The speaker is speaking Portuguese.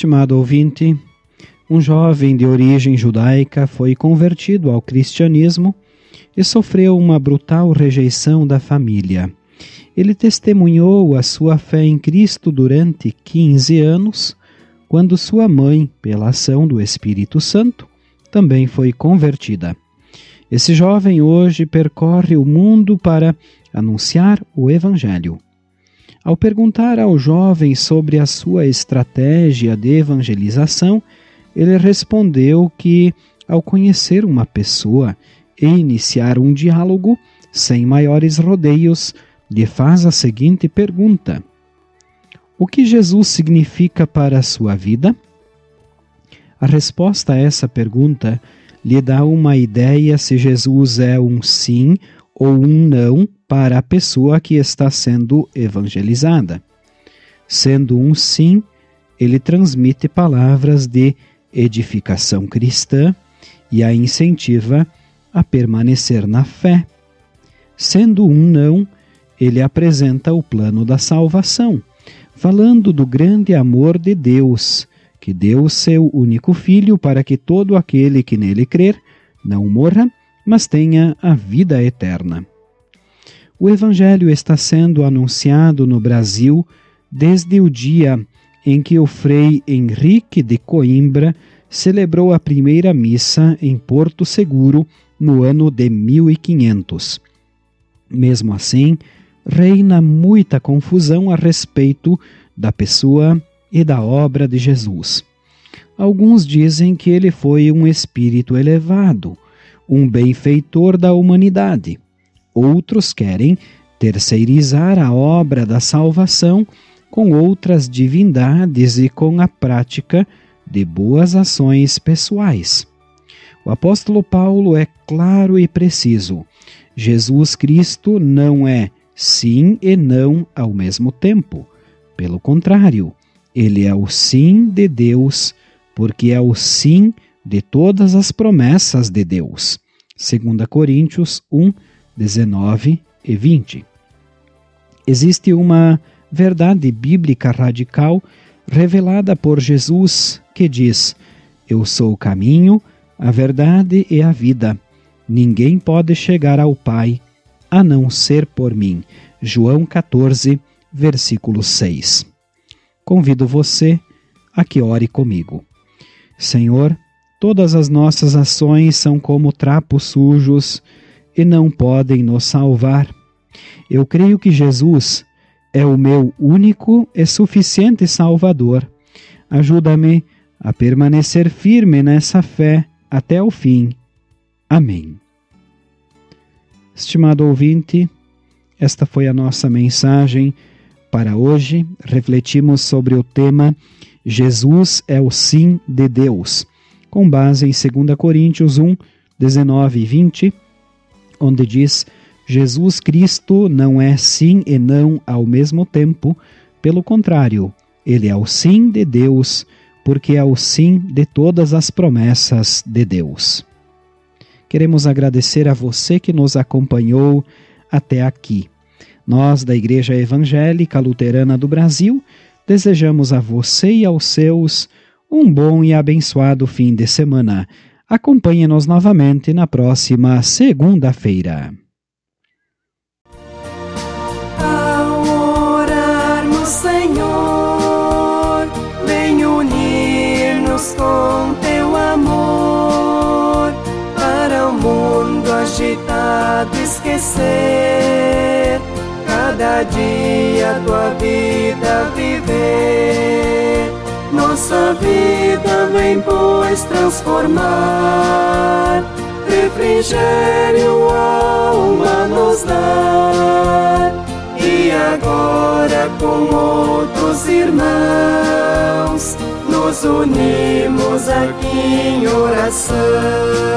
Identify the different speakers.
Speaker 1: Estimado ouvinte, um jovem de origem judaica foi convertido ao cristianismo e sofreu uma brutal rejeição da família. Ele testemunhou a sua fé em Cristo durante 15 anos, quando sua mãe, pela ação do Espírito Santo, também foi convertida. Esse jovem hoje percorre o mundo para anunciar o Evangelho. Ao perguntar ao jovem sobre a sua estratégia de evangelização, ele respondeu que, ao conhecer uma pessoa e iniciar um diálogo, sem maiores rodeios, lhe faz a seguinte pergunta: O que Jesus significa para a sua vida? A resposta a essa pergunta lhe dá uma ideia se Jesus é um sim ou um não para a pessoa que está sendo evangelizada. Sendo um sim, ele transmite palavras de edificação cristã e a incentiva a permanecer na fé. Sendo um não, ele apresenta o plano da salvação, falando do grande amor de Deus, que deu seu único filho para que todo aquele que nele crer não morra, mas tenha a vida eterna. O Evangelho está sendo anunciado no Brasil desde o dia em que o Frei Henrique de Coimbra celebrou a primeira missa em Porto Seguro no ano de 1500. Mesmo assim, reina muita confusão a respeito da pessoa e da obra de Jesus. Alguns dizem que ele foi um espírito elevado, um benfeitor da humanidade. Outros querem terceirizar a obra da salvação com outras divindades e com a prática de boas ações pessoais. O apóstolo Paulo é claro e preciso. Jesus Cristo não é sim e não ao mesmo tempo. Pelo contrário, ele é o sim de Deus, porque é o sim de todas as promessas de Deus. 2 Coríntios 1, 19 e 20. Existe uma verdade bíblica radical revelada por Jesus que diz: Eu sou o caminho, a verdade e a vida. Ninguém pode chegar ao Pai a não ser por mim. João 14, versículo 6 convido você a que ore comigo. Senhor, todas as nossas ações são como trapos sujos e não podem nos salvar. Eu creio que Jesus é o meu único e suficiente Salvador. Ajuda-me a permanecer firme nessa fé até o fim. Amém. Estimado ouvinte, esta foi a nossa mensagem para hoje, refletimos sobre o tema Jesus é o sim de Deus, com base em 2 Coríntios 1, 19 e 20, onde diz: Jesus Cristo não é sim e não ao mesmo tempo, pelo contrário, ele é o sim de Deus, porque é o sim de todas as promessas de Deus. Queremos agradecer a você que nos acompanhou até aqui. Nós, da Igreja Evangélica Luterana do Brasil, desejamos a você e aos seus um bom e abençoado fim de semana. Acompanhe-nos novamente na próxima segunda-feira.
Speaker 2: Ao orarmos, Senhor, vem unir-nos com teu amor, para o mundo agitado esquecer cada dia tua vida viver. Nossa vida vem, pois, transformar, refrigério alma nos dar. E agora, com outros irmãos, nos unimos aqui em oração